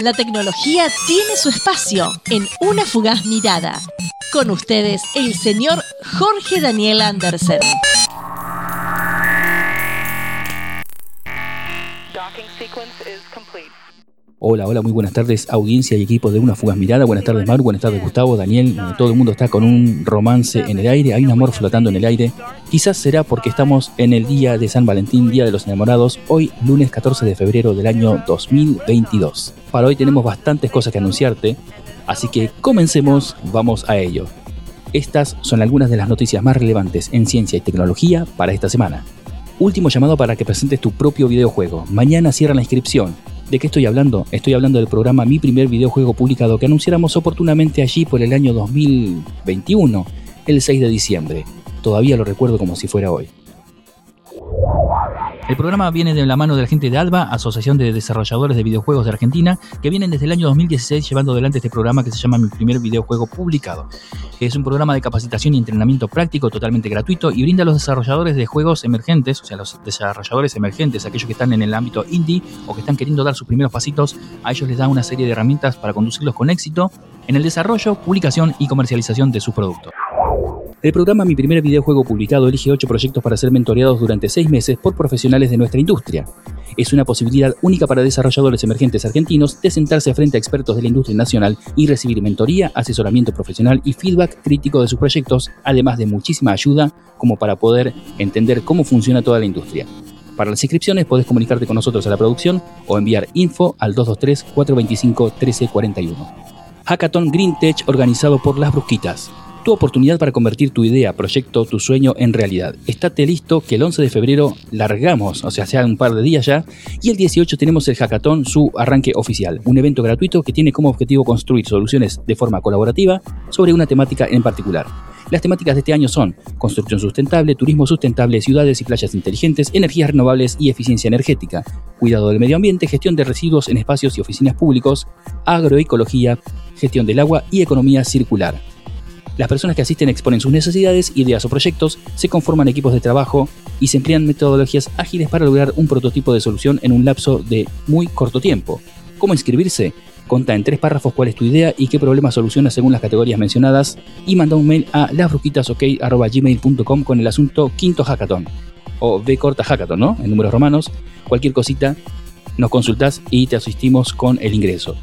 La tecnología tiene su espacio en una fugaz mirada. Con ustedes, el señor Jorge Daniel Andersen. Hola, hola, muy buenas tardes, audiencia y equipo de Una Fugaz Mirada. Buenas tardes, Maru. Buenas tardes, Gustavo, Daniel. Todo el mundo está con un romance en el aire, hay un amor flotando en el aire. Quizás será porque estamos en el día de San Valentín, Día de los Enamorados, hoy lunes 14 de febrero del año 2022. Para hoy tenemos bastantes cosas que anunciarte, así que comencemos, vamos a ello. Estas son algunas de las noticias más relevantes en ciencia y tecnología para esta semana. Último llamado para que presentes tu propio videojuego. Mañana cierra la inscripción. ¿De qué estoy hablando? Estoy hablando del programa Mi primer videojuego publicado que anunciáramos oportunamente allí por el año 2021, el 6 de diciembre. Todavía lo recuerdo como si fuera hoy. El programa viene de la mano de la gente de ALBA, Asociación de Desarrolladores de Videojuegos de Argentina, que vienen desde el año 2016 llevando adelante este programa que se llama Mi primer videojuego publicado. Es un programa de capacitación y entrenamiento práctico totalmente gratuito y brinda a los desarrolladores de juegos emergentes, o sea, los desarrolladores emergentes, aquellos que están en el ámbito indie o que están queriendo dar sus primeros pasitos, a ellos les da una serie de herramientas para conducirlos con éxito en el desarrollo, publicación y comercialización de sus productos. El programa Mi primer videojuego publicado elige 8 proyectos para ser mentoreados durante 6 meses por profesionales de nuestra industria. Es una posibilidad única para desarrolladores emergentes argentinos de sentarse frente a expertos de la industria nacional y recibir mentoría, asesoramiento profesional y feedback crítico de sus proyectos, además de muchísima ayuda como para poder entender cómo funciona toda la industria. Para las inscripciones podés comunicarte con nosotros a la producción o enviar info al 223-425-1341. Hackathon Green Tech organizado por Las Brusquitas tu oportunidad para convertir tu idea, proyecto, tu sueño en realidad. Estate listo que el 11 de febrero largamos, o sea, sea un par de días ya, y el 18 tenemos el hackathon, su arranque oficial, un evento gratuito que tiene como objetivo construir soluciones de forma colaborativa sobre una temática en particular. Las temáticas de este año son construcción sustentable, turismo sustentable, ciudades y playas inteligentes, energías renovables y eficiencia energética, cuidado del medio ambiente, gestión de residuos en espacios y oficinas públicos, agroecología, gestión del agua y economía circular. Las personas que asisten exponen sus necesidades, ideas o proyectos, se conforman equipos de trabajo y se emplean metodologías ágiles para lograr un prototipo de solución en un lapso de muy corto tiempo. ¿Cómo inscribirse? Conta en tres párrafos cuál es tu idea y qué problema soluciona según las categorías mencionadas y manda un mail a lasbruquitasok.gmail.com con el asunto quinto hackathon o B corta hackathon, ¿no? En números romanos. Cualquier cosita nos consultas y te asistimos con el ingreso.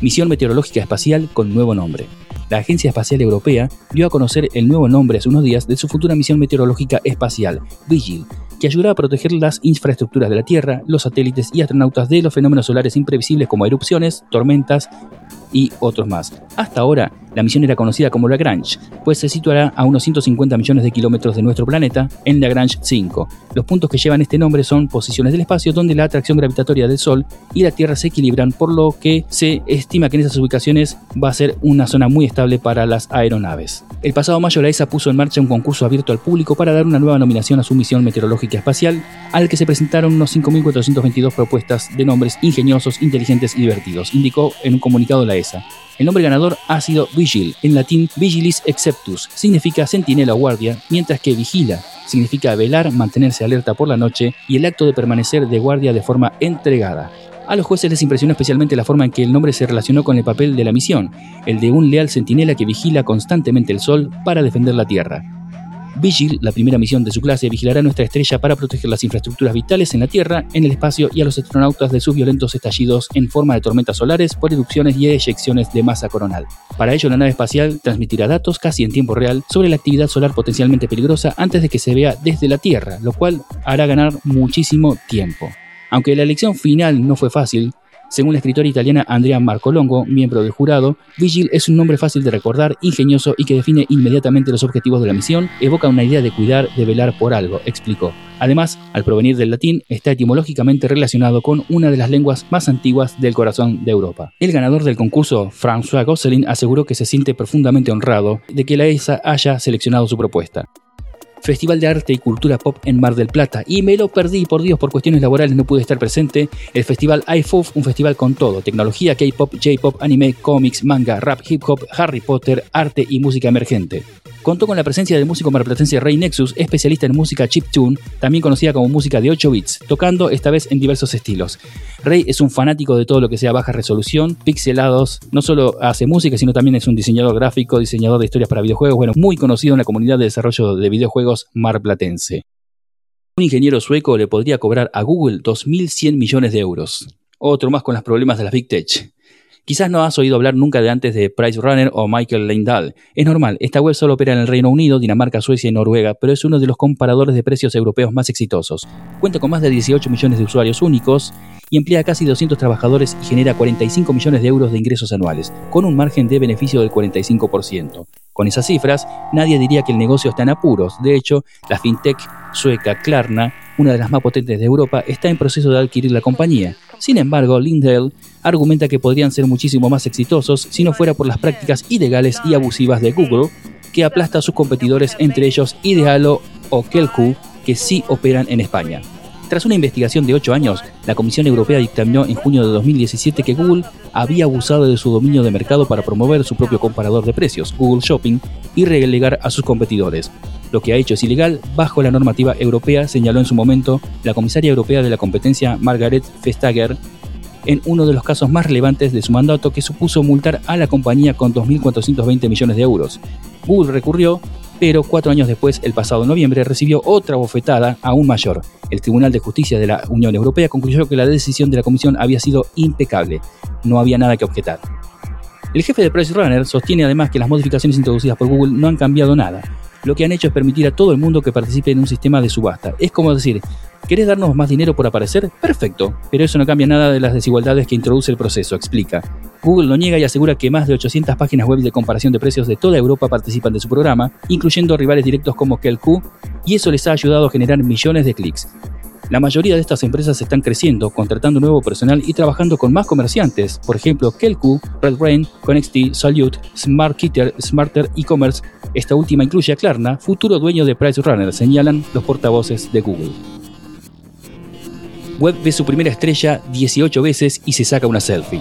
Misión Meteorológica Espacial con nuevo nombre la Agencia Espacial Europea dio a conocer el nuevo nombre hace unos días de su futura misión meteorológica espacial, Vigil, que ayudará a proteger las infraestructuras de la Tierra, los satélites y astronautas de los fenómenos solares imprevisibles como erupciones, tormentas y otros más. Hasta ahora, la misión era conocida como Lagrange, pues se situará a unos 150 millones de kilómetros de nuestro planeta en Lagrange 5. Los puntos que llevan este nombre son posiciones del espacio donde la atracción gravitatoria del Sol y la Tierra se equilibran, por lo que se estima que en esas ubicaciones va a ser una zona muy estable para las aeronaves. El pasado mayo la ESA puso en marcha un concurso abierto al público para dar una nueva nominación a su misión meteorológica espacial, al que se presentaron unos 5.422 propuestas de nombres ingeniosos, inteligentes y divertidos, indicó en un comunicado la ESA. El nombre ganador ha sido En latín Vigilis Exceptus, significa sentinela o guardia, mientras que vigila significa velar, mantenerse alerta por la noche y el acto de permanecer de guardia de forma entregada. A los jueces les impresionó especialmente la forma en que el nombre se relacionó con el papel de la misión, el de un leal centinela que vigila constantemente el sol para defender la Tierra. Vigil, la primera misión de su clase, vigilará nuestra estrella para proteger las infraestructuras vitales en la Tierra, en el espacio y a los astronautas de sus violentos estallidos en forma de tormentas solares por erupciones y eyecciones de masa coronal. Para ello, la nave espacial transmitirá datos casi en tiempo real sobre la actividad solar potencialmente peligrosa antes de que se vea desde la Tierra, lo cual hará ganar muchísimo tiempo. Aunque la elección final no fue fácil, según la escritora italiana Andrea Marcolongo, miembro del jurado, Vigil es un nombre fácil de recordar, ingenioso y que define inmediatamente los objetivos de la misión, evoca una idea de cuidar, de velar por algo, explicó. Además, al provenir del latín, está etimológicamente relacionado con una de las lenguas más antiguas del corazón de Europa. El ganador del concurso, François Gosselin, aseguró que se siente profundamente honrado de que la ESA haya seleccionado su propuesta. Festival de Arte y Cultura Pop en Mar del Plata. Y me lo perdí, por Dios, por cuestiones laborales no pude estar presente. El festival iFUF, un festival con todo: tecnología, K-pop, J-pop, anime, cómics, manga, rap, hip hop, Harry Potter, arte y música emergente Contó con la presencia del músico marplatense Ray Nexus, especialista en música chiptune, también conocida como música de 8 bits, tocando esta vez en diversos estilos. Ray es un fanático de todo lo que sea baja resolución, pixelados, no solo hace música, sino también es un diseñador gráfico, diseñador de historias para videojuegos, bueno, muy conocido en la comunidad de desarrollo de videojuegos marplatense. Un ingeniero sueco le podría cobrar a Google 2.100 millones de euros. Otro más con los problemas de las Big Tech. Quizás no has oído hablar nunca de antes de Price Runner o Michael Lindahl. Es normal, esta web solo opera en el Reino Unido, Dinamarca, Suecia y Noruega, pero es uno de los comparadores de precios europeos más exitosos. Cuenta con más de 18 millones de usuarios únicos y emplea casi 200 trabajadores y genera 45 millones de euros de ingresos anuales, con un margen de beneficio del 45%. Con esas cifras, nadie diría que el negocio está en apuros. De hecho, la fintech sueca Klarna, una de las más potentes de Europa, está en proceso de adquirir la compañía. Sin embargo, Lindell argumenta que podrían ser muchísimo más exitosos si no fuera por las prácticas ilegales y abusivas de Google, que aplasta a sus competidores, entre ellos Idealo o Kelku, que sí operan en España. Tras una investigación de 8 años, la Comisión Europea dictaminó en junio de 2017 que Google había abusado de su dominio de mercado para promover su propio comparador de precios, Google Shopping, y relegar a sus competidores. Lo que ha hecho es ilegal bajo la normativa europea, señaló en su momento la comisaria europea de la competencia Margaret Vestager en uno de los casos más relevantes de su mandato que supuso multar a la compañía con 2.420 millones de euros. Google recurrió, pero cuatro años después, el pasado noviembre, recibió otra bofetada aún mayor. El Tribunal de Justicia de la Unión Europea concluyó que la decisión de la Comisión había sido impecable. No había nada que objetar. El jefe de Price Runner sostiene además que las modificaciones introducidas por Google no han cambiado nada lo que han hecho es permitir a todo el mundo que participe en un sistema de subasta. Es como decir, ¿querés darnos más dinero por aparecer? Perfecto, pero eso no cambia nada de las desigualdades que introduce el proceso, explica. Google lo niega y asegura que más de 800 páginas web de comparación de precios de toda Europa participan de su programa, incluyendo rivales directos como KelQ, y eso les ha ayudado a generar millones de clics. La mayoría de estas empresas están creciendo, contratando nuevo personal y trabajando con más comerciantes, por ejemplo, Kelku, RedRain, Connexity, Salute, Smart Smarter E-Commerce. Esta última incluye a Klarna, futuro dueño de Price Runner, señalan los portavoces de Google. Webb ve su primera estrella 18 veces y se saca una selfie.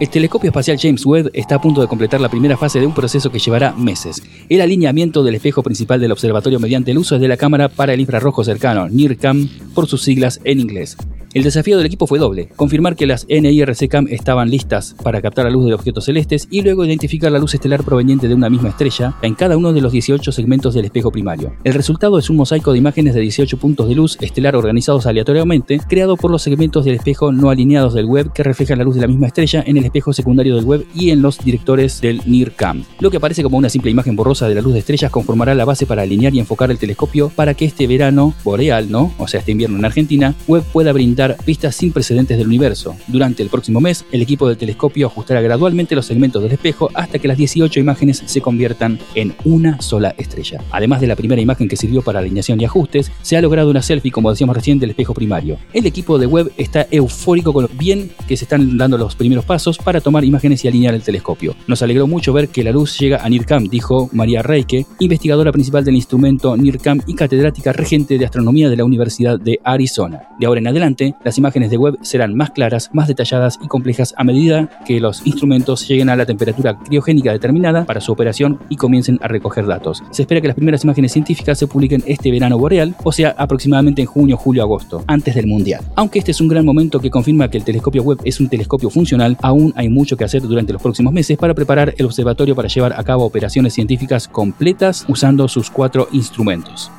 El telescopio espacial James Webb está a punto de completar la primera fase de un proceso que llevará meses. El alineamiento del espejo principal del observatorio mediante el uso de la cámara para el infrarrojo cercano, NIRCam, por sus siglas en inglés. El desafío del equipo fue doble, confirmar que las NIRC-CAM estaban listas para captar la luz de objetos celestes y luego identificar la luz estelar proveniente de una misma estrella en cada uno de los 18 segmentos del espejo primario. El resultado es un mosaico de imágenes de 18 puntos de luz estelar organizados aleatoriamente, creado por los segmentos del espejo no alineados del web que reflejan la luz de la misma estrella en el espejo secundario del web y en los directores del NIRCam. Lo que aparece como una simple imagen borrosa de la luz de estrellas conformará la base para alinear y enfocar el telescopio para que este verano boreal, ¿no? O sea, este invierno en Argentina, web pueda brindar pistas sin precedentes del universo. Durante el próximo mes, el equipo del telescopio ajustará gradualmente los segmentos del espejo hasta que las 18 imágenes se conviertan en una sola estrella. Además de la primera imagen que sirvió para alineación y ajustes, se ha logrado una selfie, como decíamos recién, del espejo primario. El equipo de web está eufórico con lo bien que se están dando los primeros pasos para tomar imágenes y alinear el telescopio. Nos alegró mucho ver que la luz llega a NIRCAM, dijo María Reike, investigadora principal del instrumento NIRCAM y catedrática regente de astronomía de la Universidad de Arizona. De ahora en adelante, las imágenes de web serán más claras, más detalladas y complejas a medida que los instrumentos lleguen a la temperatura criogénica determinada para su operación y comiencen a recoger datos. Se espera que las primeras imágenes científicas se publiquen este verano boreal, o sea, aproximadamente en junio, julio, agosto, antes del Mundial. Aunque este es un gran momento que confirma que el telescopio web es un telescopio funcional, aún hay mucho que hacer durante los próximos meses para preparar el observatorio para llevar a cabo operaciones científicas completas usando sus cuatro instrumentos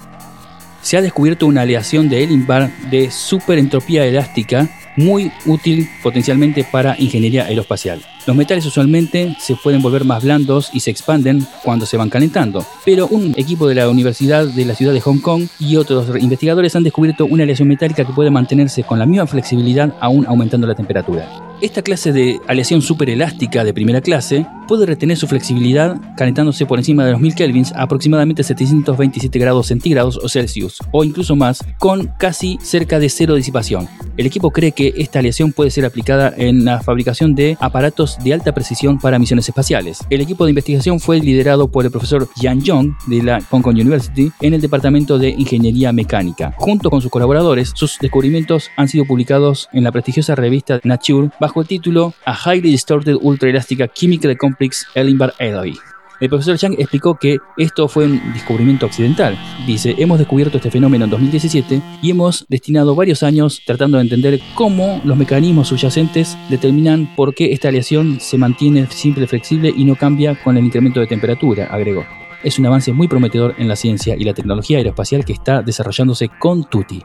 se ha descubierto una aleación de Ellenbar de superentropía elástica muy útil potencialmente para ingeniería aeroespacial. Los metales usualmente se pueden volver más blandos y se expanden cuando se van calentando, pero un equipo de la Universidad de la ciudad de Hong Kong y otros investigadores han descubierto una aleación metálica que puede mantenerse con la misma flexibilidad aún aumentando la temperatura. Esta clase de aleación superelástica de primera clase puede retener su flexibilidad calentándose por encima de los 1000 kelvins aproximadamente 727 grados centígrados o Celsius, o incluso más, con casi cerca de cero disipación. El equipo cree que esta aleación puede ser aplicada en la fabricación de aparatos de alta precisión para misiones espaciales. El equipo de investigación fue liderado por el profesor Yan Jong de la Hong Kong University en el Departamento de Ingeniería Mecánica. Junto con sus colaboradores, sus descubrimientos han sido publicados en la prestigiosa revista Nature el título A Highly Distorted Ultra Elastic Chemical Complex Ellenbar Alloy. El profesor Chang explicó que esto fue un descubrimiento occidental. Dice, hemos descubierto este fenómeno en 2017 y hemos destinado varios años tratando de entender cómo los mecanismos subyacentes determinan por qué esta aleación se mantiene simple, flexible y no cambia con el incremento de temperatura, agregó. Es un avance muy prometedor en la ciencia y la tecnología aeroespacial que está desarrollándose con Tuti.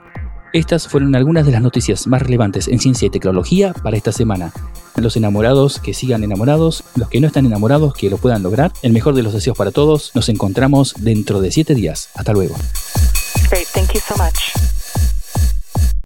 Estas fueron algunas de las noticias más relevantes en ciencia y tecnología para esta semana. Los enamorados que sigan enamorados, los que no están enamorados que lo puedan lograr. El mejor de los deseos para todos. Nos encontramos dentro de 7 días. Hasta luego.